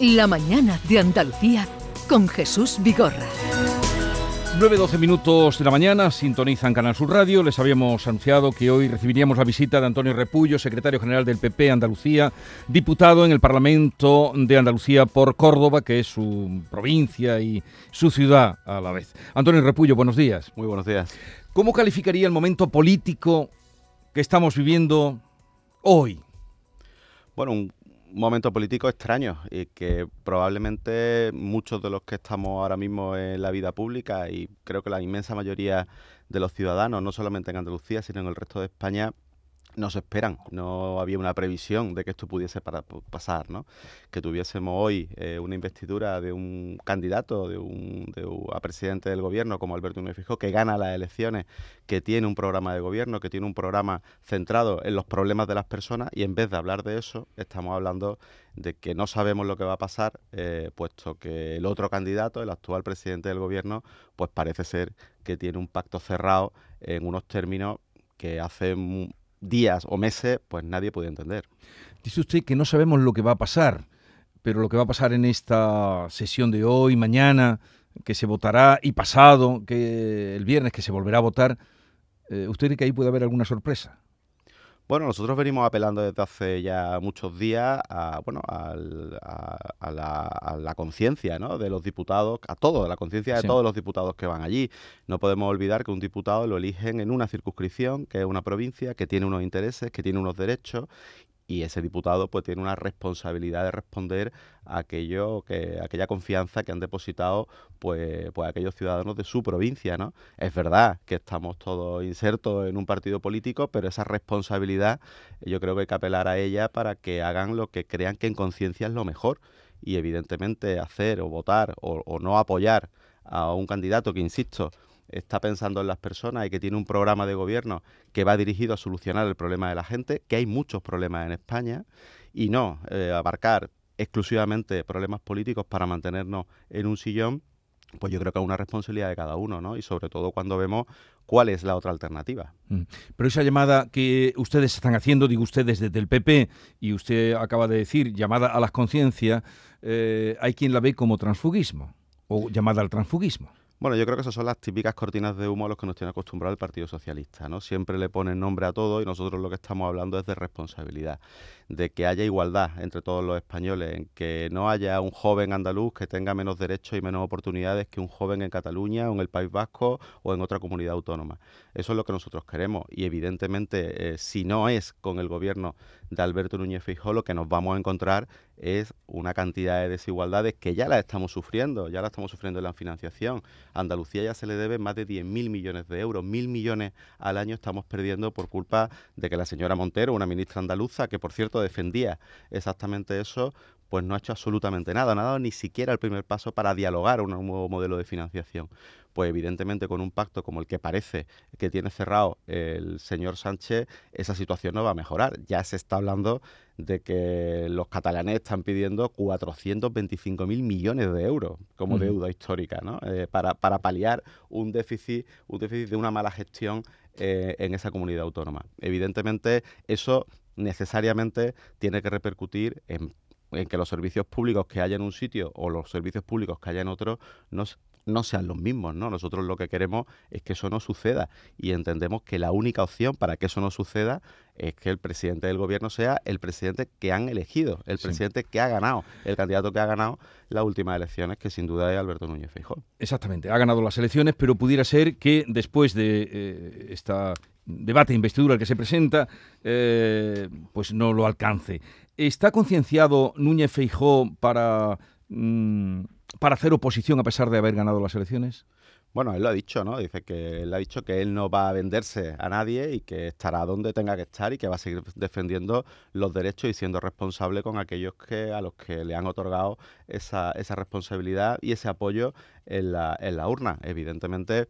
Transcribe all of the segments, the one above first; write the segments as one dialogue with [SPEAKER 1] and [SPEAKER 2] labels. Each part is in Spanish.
[SPEAKER 1] La mañana de Andalucía con Jesús Vigorra.
[SPEAKER 2] 9-12 minutos de la mañana, sintonizan Canal Sur Radio. Les habíamos anunciado que hoy recibiríamos la visita de Antonio Repullo, secretario general del PP Andalucía, diputado en el Parlamento de Andalucía por Córdoba, que es su provincia y su ciudad a la vez. Antonio Repullo, buenos días.
[SPEAKER 3] Muy buenos días.
[SPEAKER 2] ¿Cómo calificaría el momento político que estamos viviendo hoy?
[SPEAKER 3] Bueno, un momento político extraño y que probablemente muchos de los que estamos ahora mismo en la vida pública y creo que la inmensa mayoría de los ciudadanos, no solamente en Andalucía, sino en el resto de España, no se esperan, no había una previsión de que esto pudiese pasar, ¿no? Que tuviésemos hoy eh, una investidura de un candidato, de un, a presidente del gobierno como Alberto Núñez Fijó, que gana las elecciones, que tiene un programa de gobierno, que tiene un programa centrado en los problemas de las personas y en vez de hablar de eso, estamos hablando de que no sabemos lo que va a pasar, eh, puesto que el otro candidato, el actual presidente del gobierno, pues parece ser que tiene un pacto cerrado en unos términos que hace días o meses, pues nadie puede entender.
[SPEAKER 2] Dice usted que no sabemos lo que va a pasar, pero lo que va a pasar en esta sesión de hoy, mañana, que se votará y pasado, que el viernes que se volverá a votar, eh, ¿usted cree que ahí puede haber alguna sorpresa?
[SPEAKER 3] Bueno, nosotros venimos apelando desde hace ya muchos días a, bueno, a, la, conciencia ¿no? de los diputados, a todo, a la conciencia de todos los diputados que van allí. No podemos olvidar que un diputado lo eligen en una circunscripción, que es una provincia, que tiene unos intereses, que tiene unos derechos y ese diputado pues tiene una responsabilidad de responder a aquello que aquella confianza que han depositado pues pues aquellos ciudadanos de su provincia no es verdad que estamos todos insertos en un partido político pero esa responsabilidad yo creo que hay que apelar a ella para que hagan lo que crean que en conciencia es lo mejor. Y evidentemente hacer o votar o, o no apoyar a un candidato que insisto está pensando en las personas y que tiene un programa de gobierno que va dirigido a solucionar el problema de la gente, que hay muchos problemas en España, y no eh, abarcar exclusivamente problemas políticos para mantenernos en un sillón, pues yo creo que es una responsabilidad de cada uno, ¿no? Y sobre todo cuando vemos cuál es la otra alternativa.
[SPEAKER 2] Mm. Pero esa llamada que ustedes están haciendo, digo ustedes desde el PP, y usted acaba de decir, llamada a las conciencias, eh, hay quien la ve como transfugismo, o llamada al transfugismo.
[SPEAKER 3] Bueno, yo creo que esas son las típicas cortinas de humo a los que nos tiene acostumbrado el Partido Socialista, ¿no? Siempre le ponen nombre a todo y nosotros lo que estamos hablando es de responsabilidad, de que haya igualdad entre todos los españoles, en que no haya un joven andaluz que tenga menos derechos y menos oportunidades que un joven en Cataluña o en el País Vasco o en otra comunidad autónoma. Eso es lo que nosotros queremos y evidentemente eh, si no es con el gobierno de Alberto Núñez Feijóo lo que nos vamos a encontrar es una cantidad de desigualdades que ya la estamos sufriendo, ya la estamos sufriendo en la financiación. A Andalucía ya se le debe más de 10.000 millones de euros, mil millones al año estamos perdiendo por culpa de que la señora Montero, una ministra andaluza, que por cierto defendía exactamente eso, pues no ha hecho absolutamente nada, no ha dado ni siquiera el primer paso para dialogar un nuevo modelo de financiación. Pues evidentemente con un pacto como el que parece que tiene cerrado el señor Sánchez, esa situación no va a mejorar. Ya se está hablando de que los catalanes están pidiendo 425.000 millones de euros como deuda histórica, ¿no? Eh, para, para paliar un déficit, un déficit de una mala gestión eh, en esa comunidad autónoma. Evidentemente, eso necesariamente tiene que repercutir en en que los servicios públicos que haya en un sitio o los servicios públicos que haya en otro no, no sean los mismos, ¿no? Nosotros lo que queremos es que eso no suceda y entendemos que la única opción para que eso no suceda es que el presidente del gobierno sea el presidente que han elegido, el presidente que ha ganado, el candidato que ha ganado las últimas elecciones, que sin duda es Alberto Núñez Feijóo.
[SPEAKER 2] Exactamente, ha ganado las elecciones, pero pudiera ser que después de eh, esta debate investidura que se presenta, eh, pues no lo alcance. ¿Está concienciado Núñez Feijó para, mm, para hacer oposición a pesar de haber ganado las elecciones?
[SPEAKER 3] Bueno, él lo ha dicho, ¿no? Dice que él ha dicho que él no va a venderse a nadie y que estará donde tenga que estar y que va a seguir defendiendo los derechos y siendo responsable con aquellos que a los que le han otorgado esa, esa responsabilidad y ese apoyo en la, en la urna. Evidentemente,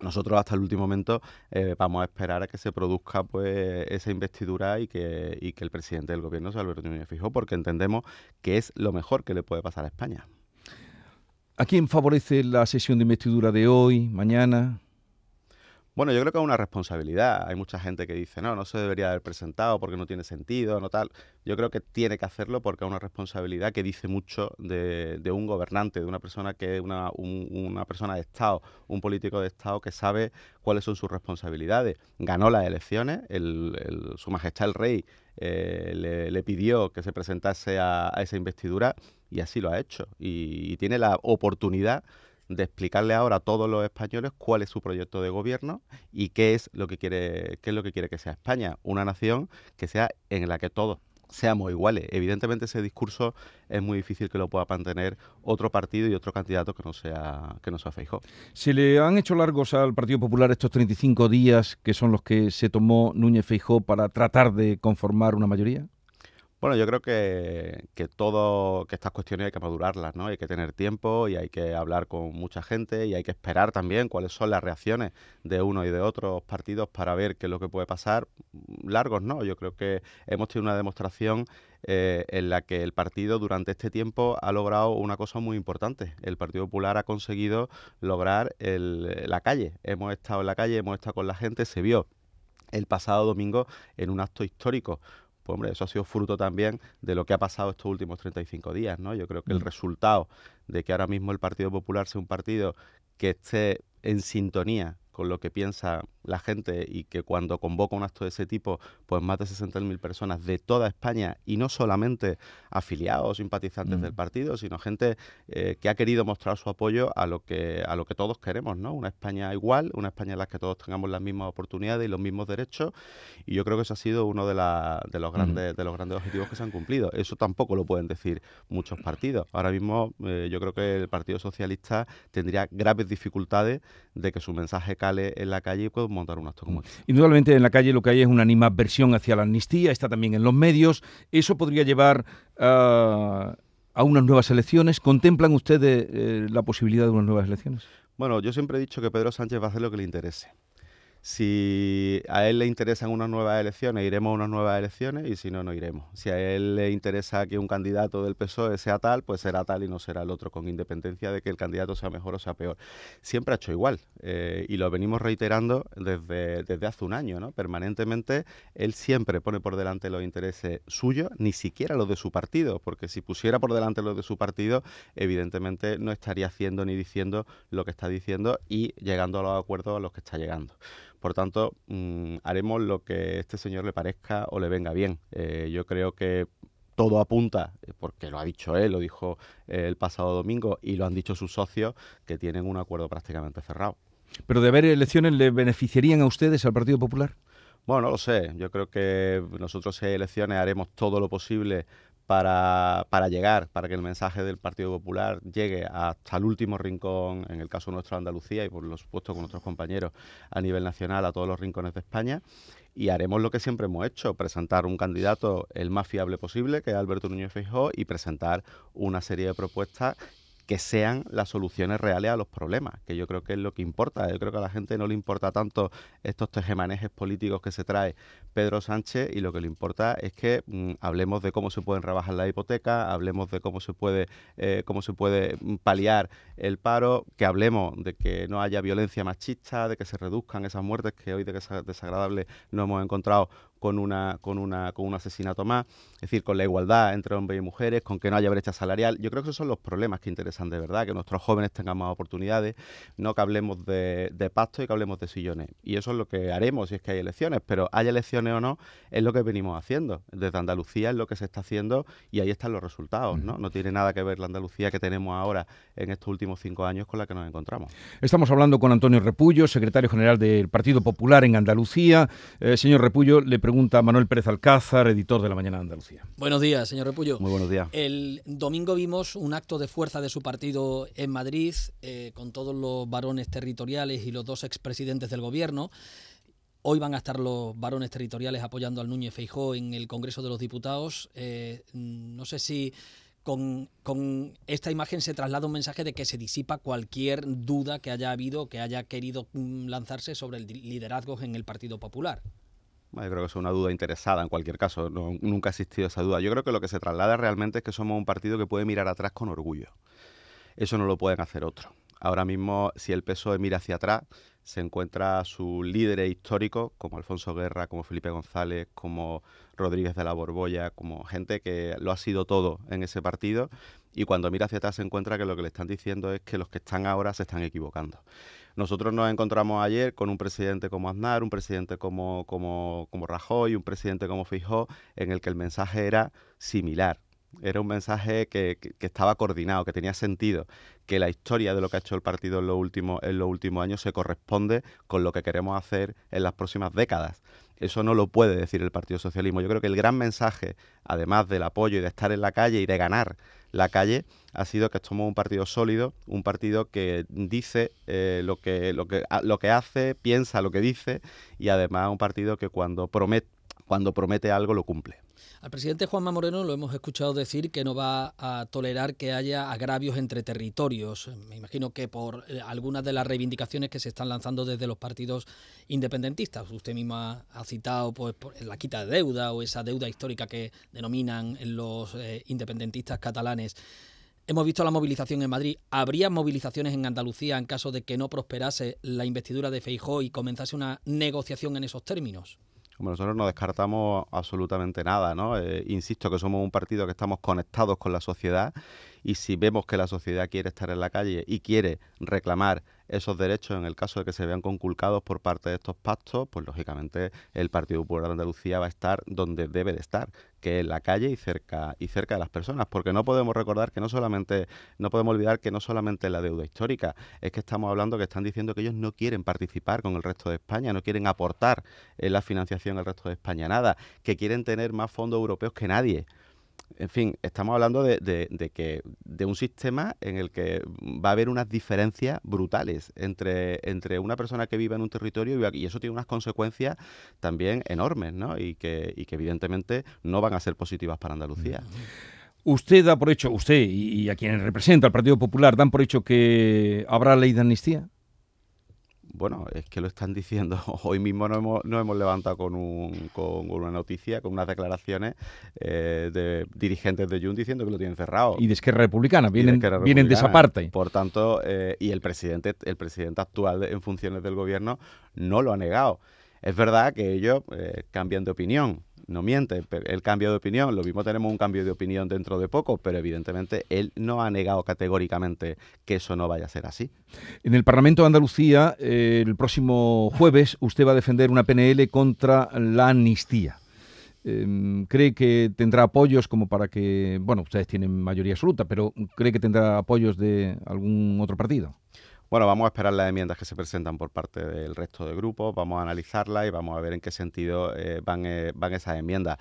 [SPEAKER 3] nosotros hasta el último momento eh, vamos a esperar a que se produzca pues esa investidura y que, y que el presidente del gobierno Alberto Núñez Fijó, porque entendemos que es lo mejor que le puede pasar a España.
[SPEAKER 2] ¿A quién favorece la sesión de investidura de hoy, mañana?
[SPEAKER 3] Bueno, yo creo que es una responsabilidad. Hay mucha gente que dice, no, no se debería haber presentado porque no tiene sentido, no tal. Yo creo que tiene que hacerlo porque es una responsabilidad que dice mucho de, un gobernante, de una persona que es una, una, persona de Estado, un político de Estado que sabe cuáles son sus responsabilidades. Ganó las elecciones, su majestad el rey eh, le, pidió que se presentase a, esa investidura y así lo ha hecho. y tiene la oportunidad de explicarle ahora a todos los españoles cuál es su proyecto de gobierno y qué es lo que quiere, qué es lo que quiere que sea España, una nación que sea en la que todos seamos iguales. Evidentemente ese discurso es muy difícil que lo pueda mantener otro partido y otro candidato que no sea que no sea Feijóo.
[SPEAKER 2] ¿Se le han hecho largos al Partido Popular estos 35 días que son los que se tomó Núñez Feijóo para tratar de conformar una mayoría?
[SPEAKER 3] Bueno, yo creo que, que todo, que estas cuestiones hay que madurarlas, ¿no? Hay que tener tiempo y hay que hablar con mucha gente y hay que esperar también cuáles son las reacciones de uno y de otros partidos para ver qué es lo que puede pasar. Largos, ¿no? Yo creo que hemos tenido una demostración eh, en la que el partido durante este tiempo ha logrado una cosa muy importante. El Partido Popular ha conseguido lograr el, la calle. Hemos estado en la calle, hemos estado con la gente, se vio el pasado domingo en un acto histórico pues hombre, eso ha sido fruto también de lo que ha pasado estos últimos 35 días, ¿no? Yo creo que el mm. resultado de que ahora mismo el Partido Popular sea un partido que esté en sintonía con lo que piensa la gente y que cuando convoca un acto de ese tipo, pues más de 60.000 personas de toda España y no solamente afiliados o simpatizantes del partido, sino gente eh, que ha querido mostrar su apoyo a lo que a lo que todos queremos, ¿no? Una España igual, una España en la que todos tengamos las mismas oportunidades y los mismos derechos y yo creo que eso ha sido uno de, de los grandes de los grandes objetivos que se han cumplido. Eso tampoco lo pueden decir muchos partidos. Ahora mismo eh, yo creo que el Partido Socialista tendría graves dificultades de que su mensaje en la calle y pueda montar un acto como este.
[SPEAKER 2] Indudablemente en la calle lo que hay es una animadversión hacia la amnistía, está también en los medios. ¿Eso podría llevar a unas nuevas elecciones? ¿Contemplan ustedes eh, la posibilidad de unas nuevas elecciones?
[SPEAKER 3] Bueno, yo siempre he dicho que Pedro Sánchez va a hacer lo que le interese. Si a él le interesan unas nuevas elecciones, iremos a unas nuevas elecciones y si no, no iremos. Si a él le interesa que un candidato del PSOE sea tal, pues será tal y no será el otro, con independencia de que el candidato sea mejor o sea peor. Siempre ha hecho igual eh, y lo venimos reiterando desde, desde hace un año, ¿no? Permanentemente, él siempre pone por delante los intereses suyos, ni siquiera los de su partido, porque si pusiera por delante los de su partido, evidentemente no estaría haciendo ni diciendo lo que está diciendo y llegando a los acuerdos a los que está llegando. Por tanto, mm, haremos lo que este señor le parezca o le venga bien. Eh, yo creo que todo apunta, eh, porque lo ha dicho él, lo dijo eh, el pasado domingo y lo han dicho sus socios, que tienen un acuerdo prácticamente cerrado.
[SPEAKER 2] ¿Pero de haber elecciones le beneficiarían a ustedes, al Partido Popular?
[SPEAKER 3] Bueno, no lo sé. Yo creo que nosotros si hay elecciones haremos todo lo posible para, para, llegar, para que el mensaje del Partido Popular llegue hasta el último rincón, en el caso nuestro Andalucía y por supuesto con nuestros compañeros a nivel nacional, a todos los rincones de España. Y haremos lo que siempre hemos hecho, presentar un candidato el más fiable posible, que es Alberto Núñez Feijóo, y presentar una serie de propuestas que sean las soluciones reales a los problemas, que yo creo que es lo que importa. Yo creo que a la gente no le importa tanto estos tejemanejes políticos que se trae Pedro Sánchez y lo que le importa es que mm, hablemos de cómo se pueden rebajar la hipoteca, hablemos de cómo se puede eh, cómo se puede mm, paliar el paro, que hablemos de que no haya violencia machista, de que se reduzcan esas muertes que hoy de que es desagradable no hemos encontrado con, una, con, una, con un asesinato más, es decir, con la igualdad entre hombres y mujeres, con que no haya brecha salarial. Yo creo que esos son los problemas que interesan de verdad, que nuestros jóvenes tengan más oportunidades, no que hablemos de, de pacto y que hablemos de sillones. Y eso es lo que haremos si es que hay elecciones, pero haya elecciones o no, es lo que venimos haciendo. Desde Andalucía es lo que se está haciendo y ahí están los resultados. ¿no? no tiene nada que ver la Andalucía que tenemos ahora en estos últimos cinco años con la que nos encontramos.
[SPEAKER 2] Estamos hablando con Antonio Repullo, secretario general del Partido Popular en Andalucía. Eh, señor Repullo, le pregunto pregunta Manuel Pérez Alcázar, editor de La Mañana de Andalucía.
[SPEAKER 4] Buenos días, señor Repullo.
[SPEAKER 3] Muy buenos días.
[SPEAKER 4] El domingo vimos un acto de fuerza de su partido en Madrid, eh, con todos los varones territoriales y los dos expresidentes del gobierno. Hoy van a estar los varones territoriales apoyando al Núñez Feijó en el Congreso de los Diputados. Eh, no sé si con, esta imagen se traslada un mensaje de que se disipa cualquier duda que haya habido, que haya querido mm, lanzarse sobre el liderazgo en el Partido Popular.
[SPEAKER 3] Yo creo que es una duda interesada en cualquier caso, nunca ha existido esa duda. Yo creo que lo que se traslada realmente es que somos un partido que puede mirar atrás con orgullo. Eso no lo pueden hacer otros. Ahora mismo, si el PSOE mira hacia atrás, se encuentra a sus líderes históricos, como Alfonso Guerra, como Felipe González, como Rodríguez de la Borbolla, como gente que lo ha sido todo en ese partido, y cuando mira hacia atrás se encuentra que lo que le están diciendo es que los que están ahora se están equivocando. Nosotros nos encontramos ayer con un presidente como Aznar, un presidente como, como, como Rajoy, un presidente como Fijó, en el que el mensaje era similar. Era un mensaje que, estaba coordinado, que tenía sentido, que la historia de lo que ha hecho el partido en los, últimos, en los últimos años se corresponde con lo que queremos hacer en las próximas décadas. Eso no lo puede decir el Partido Socialismo. Yo creo que el gran mensaje, además del apoyo y de estar en la calle y de ganar la calle, ha sido que somos un partido sólido, un partido que dice eh, lo, que, lo, que, lo que hace, piensa lo que dice y además un partido que cuando promete, cuando promete algo lo cumple.
[SPEAKER 4] Al presidente Juanma Moreno lo hemos escuchado decir que no va a tolerar que haya agravios entre territorios. Me imagino que por eh, algunas de las reivindicaciones que se están lanzando desde los partidos independentistas. Usted misma ha citado pues, la quita de deuda o esa deuda histórica que denominan los eh, independentistas catalanes. Hemos visto la movilización en Madrid. ¿Habría movilizaciones en Andalucía en caso de que no prosperase la investidura de Feijó y comenzase una negociación en esos términos?
[SPEAKER 3] Como nosotros no descartamos absolutamente nada, ¿no? Eh, insisto que somos un partido que estamos conectados con la sociedad y si vemos que la sociedad quiere estar en la calle y quiere reclamar esos derechos en el caso de que se vean conculcados por parte de estos pactos, pues lógicamente el Partido Popular de Andalucía va a estar donde debe de estar, que en la calle y cerca y cerca de las personas, porque no podemos recordar que no solamente no podemos olvidar que no solamente la deuda histórica, es que estamos hablando que están diciendo que ellos no quieren participar con el resto de España, no quieren aportar la financiación al resto de España nada, que quieren tener más fondos europeos que nadie en fin, estamos hablando de, que de un sistema en el que va a haber unas diferencias brutales entre, entre una persona que vive en un territorio y, eso tiene unas consecuencias también enormes, ¿no? Y que, y que evidentemente no van a ser positivas para Andalucía.
[SPEAKER 2] Usted da por hecho, usted y a quien representa al Partido Popular, dan por hecho que habrá ley de amnistía
[SPEAKER 3] bueno, es que lo están diciendo. Hoy mismo nos hemos, hemos levantado con, un, con una noticia, con unas declaraciones eh, de dirigentes de Jun diciendo que lo tienen cerrado.
[SPEAKER 2] Y de Esquerra Republicana, vienen de, vienen de esa parte.
[SPEAKER 3] Por tanto, eh, y el presidente, el presidente actual en funciones del gobierno no lo ha negado. Es verdad que ellos eh, cambian de opinión no miente, el cambio de opinión, lo mismo tenemos un cambio de opinión dentro de poco, pero evidentemente él no ha negado categóricamente que eso no vaya a ser así.
[SPEAKER 2] En el Parlamento de Andalucía, eh, el próximo jueves, usted va a defender una PNL contra la amnistía. Em, ¿Cree que tendrá apoyos como para que, bueno, ustedes tienen mayoría absoluta, pero ¿cree que tendrá apoyos de algún otro partido?
[SPEAKER 3] Bueno, vamos a esperar las enmiendas que se presentan por parte del resto de grupos, vamos a analizarlas y vamos a ver en qué sentido eh, van, eh, van esas enmiendas.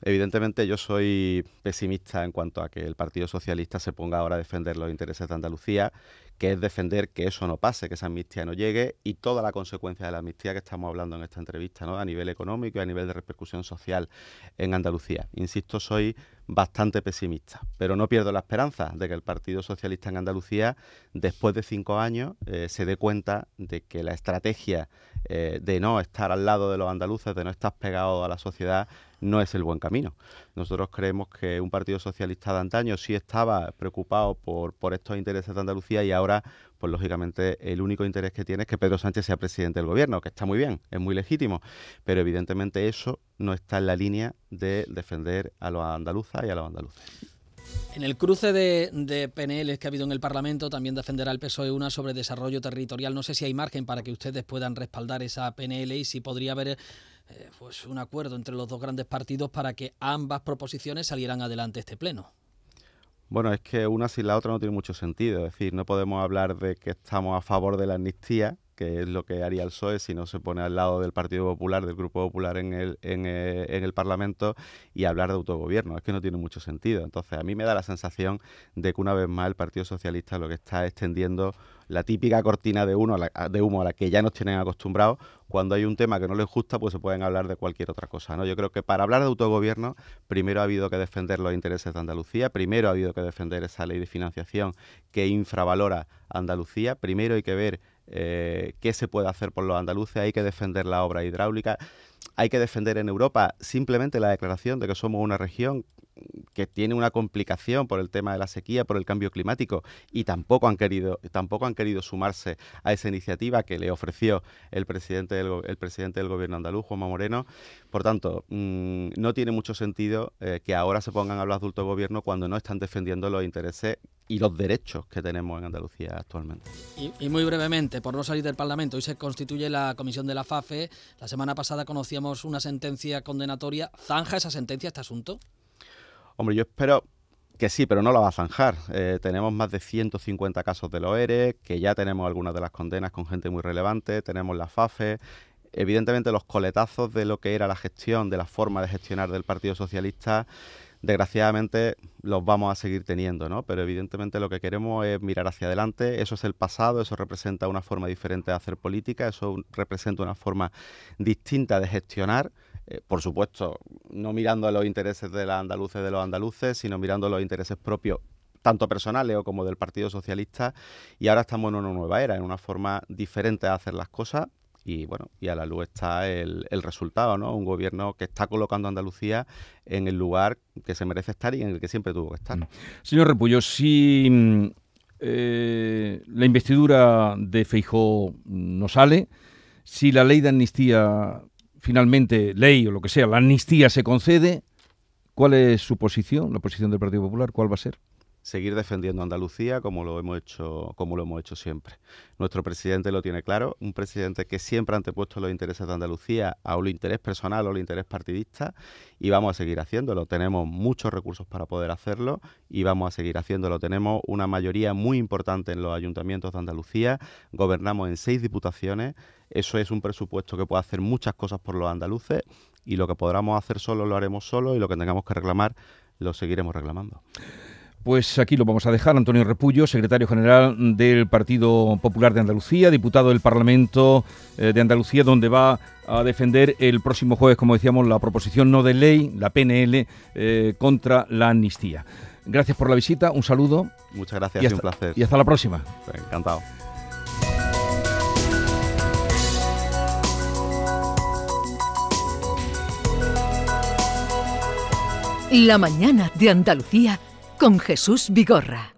[SPEAKER 3] Evidentemente yo soy pesimista en cuanto a que el Partido Socialista se ponga ahora a defender los intereses de Andalucía, que es defender que eso no pase, que esa amnistía no llegue y toda la consecuencia de la amnistía que estamos hablando en esta entrevista, ¿no? a nivel económico y a nivel de repercusión social en Andalucía. Insisto, soy bastante pesimista, pero no pierdo la esperanza de que el Partido Socialista en Andalucía, después de cinco años, eh, se dé cuenta de que la estrategia eh, de no estar al lado de los andaluces, de no estar pegado a la sociedad, no es el buen camino. Nosotros creemos que un Partido Socialista de antaño sí estaba preocupado por, estos intereses de Andalucía y ahora, pues lógicamente, el único interés que tiene es que Pedro Sánchez sea presidente del gobierno, que está muy bien, es muy legítimo, pero evidentemente eso no está en la línea de defender a los andaluzas y a los andaluces.
[SPEAKER 4] En el cruce de, de, PNLs que ha habido en el Parlamento, también defenderá el PSOE una sobre desarrollo territorial. No sé si hay margen para que ustedes puedan respaldar esa PNL y si podría haber eh, pues un acuerdo entre los dos grandes partidos para que ambas proposiciones salieran adelante este pleno.
[SPEAKER 3] Bueno, es que una sin la otra no tiene mucho sentido. Es decir, no podemos hablar de que estamos a favor de la amnistía, que es lo que haría el PSOE si no se pone al lado del Partido Popular, del Grupo Popular en el, en, eh, en el Parlamento y hablar de autogobierno. Es que no tiene mucho sentido. Entonces, a mí me da la sensación de que una vez más el Partido Socialista lo que está extendiendo la típica cortina de, uno de humo a la que ya nos tienen acostumbrados. Cuando hay un tema que no les gusta, pues se pueden hablar de cualquier otra cosa. ¿no? Yo creo que para hablar de autogobierno, primero ha habido que defender los intereses de Andalucía, primero ha habido que defender esa ley de financiación que infravalora Andalucía, primero hay que ver eh, qué se puede hacer por los andaluces, hay que defender la obra hidráulica, hay que defender en Europa simplemente la declaración de que somos una región que tiene una complicación por el tema de la sequía, por el cambio climático, y tampoco han querido, tampoco han querido sumarse a esa iniciativa que le ofreció el presidente del, el presidente del gobierno andaluz, Juanma Moreno. Por tanto, mm, no tiene mucho sentido eh, que ahora se pongan a hablar de gobierno cuando no están defendiendo los intereses y los derechos que tenemos en Andalucía actualmente.
[SPEAKER 4] Y, y, muy brevemente, por no salir del Parlamento, hoy se constituye la comisión de la FAFE. La semana pasada conocíamos una sentencia condenatoria. ¿Zanja esa sentencia este asunto?
[SPEAKER 3] Hombre, yo espero que sí, pero no la va a zanjar. Eh, tenemos más de 150 casos de LOERE, que ya tenemos algunas de las condenas con gente muy relevante, tenemos la FAFE. Evidentemente los coletazos de lo que era la gestión, de la forma de gestionar del Partido Socialista, desgraciadamente los vamos a seguir teniendo, ¿no? Pero evidentemente lo que queremos es mirar hacia adelante, eso es el pasado, eso representa una forma diferente de hacer política, eso representa una forma distinta de gestionar eh, por supuesto, no mirando a los intereses de los andaluces de los andaluces, sino mirando los intereses propios tanto personales o como del Partido Socialista, y ahora estamos en una nueva era, en una forma diferente de hacer las cosas, y bueno, y a la luz está el, resultado, ¿no? Un gobierno que está colocando a Andalucía en el lugar que se merece estar y en el que siempre tuvo que estar. Mm.
[SPEAKER 2] Señor Repullo, si mm, eh, la investidura de Feijó no sale, si la ley de amnistía finalmente ley o lo que sea, la amnistía se concede, ¿cuál es su posición, la posición del Partido Popular? ¿Cuál va a ser?
[SPEAKER 3] Seguir defendiendo Andalucía como lo hemos hecho como lo hemos hecho siempre. Nuestro presidente lo tiene claro, un presidente que siempre ha antepuesto los intereses de Andalucía a un interés personal o el interés partidista y vamos a seguir haciéndolo. Tenemos muchos recursos para poder hacerlo y vamos a seguir haciéndolo. Tenemos una mayoría muy importante en los ayuntamientos de Andalucía, gobernamos en seis diputaciones, eso es un presupuesto que puede hacer muchas cosas por los andaluces y lo que podamos hacer solo lo haremos solo y lo que tengamos que reclamar lo seguiremos reclamando.
[SPEAKER 2] Pues aquí lo vamos a dejar. Antonio Repullo, secretario general del Partido Popular de Andalucía, diputado del Parlamento eh, de Andalucía, donde va a defender el próximo jueves, como decíamos, la proposición no de ley, la PNL, eh, contra la amnistía. Gracias por la visita, un saludo.
[SPEAKER 3] Muchas gracias, y, un placer.
[SPEAKER 2] Y hasta la próxima.
[SPEAKER 3] Encantado.
[SPEAKER 1] La mañana de Andalucía con Jesús Vigorra.